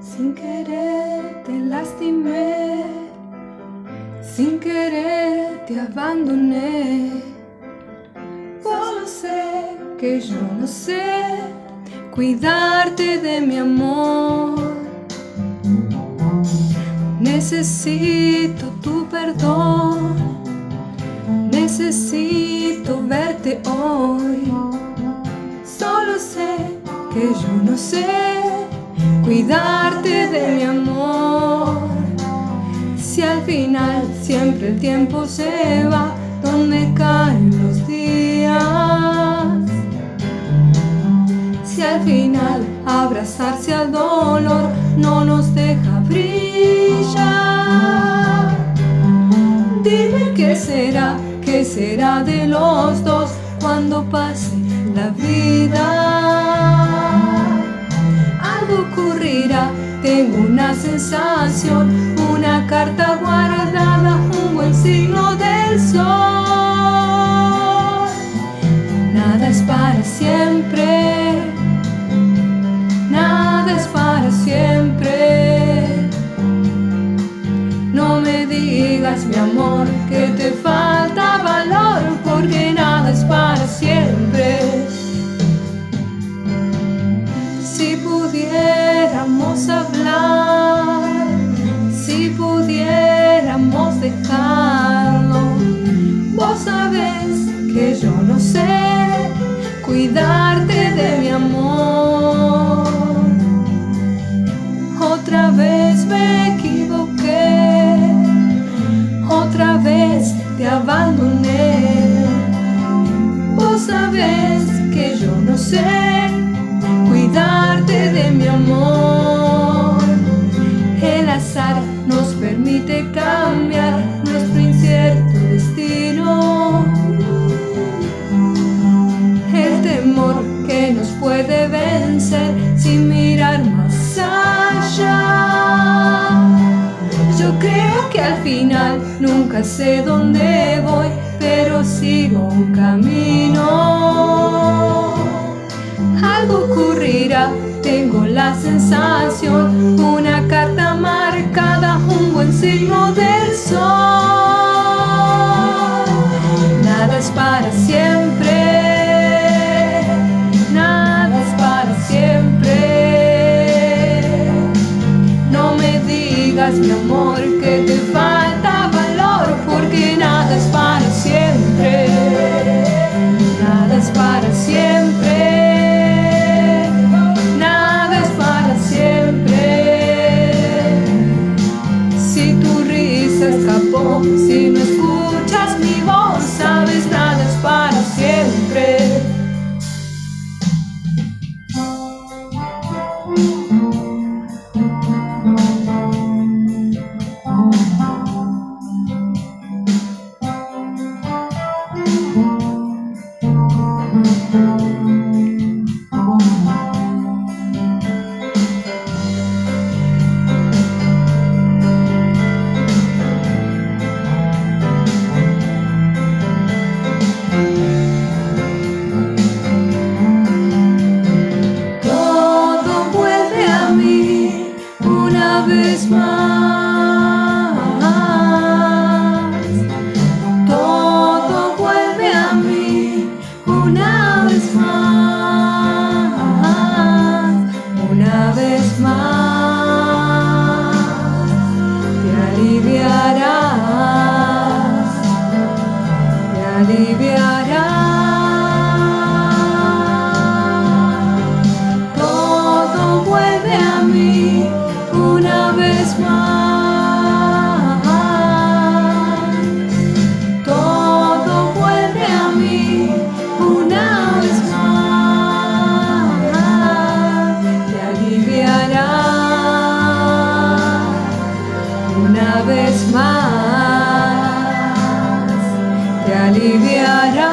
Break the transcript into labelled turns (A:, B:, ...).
A: Sin querer te lastimé, sin querer te abandoné. Solo sé que yo no sé cuidarte de mi amor. Necesito tu perdón, necesito verte hoy. Solo sé que yo no sé cuidarte de mi amor. Si al final siempre el tiempo se va, donde caen los días. Si al final abrazarse al dolor no nos deja brillar. Dime qué será, qué será de los dos cuando pase la vida. Sensación, una carta guardada, un buen signo del sol. Nada es para siempre, nada es para siempre. No me digas, mi amor, que te falta valor, porque nada es para siempre. Si pudiéramos hablar, dejarlo, vos sabés que yo no sé cuidarte de mi amor. Otra vez me equivoqué, otra vez te abandoné. Vos sabés que yo no sé cuidarte de mi amor. Creo que al final nunca sé dónde voy, pero sigo un camino. Algo ocurrirá, tengo la sensación, una carta marcada, un buen signo del sol. Nada es para siempre, mi amor, que te falta vez más. Aliviará.